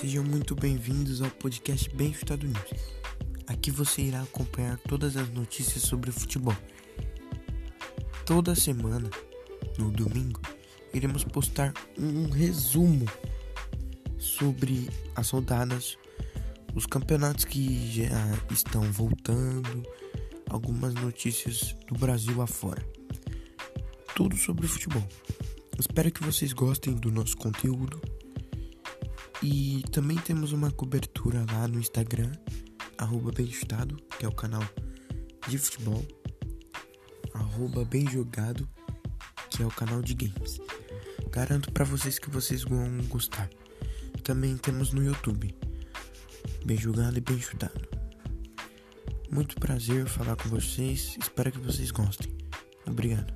Sejam muito bem-vindos ao podcast Bem News. Aqui você irá acompanhar todas as notícias sobre futebol. Toda semana, no domingo, iremos postar um resumo sobre as rodadas, os campeonatos que já estão voltando, algumas notícias do Brasil afora. Tudo sobre futebol. Espero que vocês gostem do nosso conteúdo. E também temos uma cobertura lá no Instagram, arroba que é o canal de futebol, arroba bem jogado, que é o canal de games. Garanto para vocês que vocês vão gostar. Também temos no YouTube, bem jogado e bem chutado. Muito prazer falar com vocês, espero que vocês gostem. Obrigado.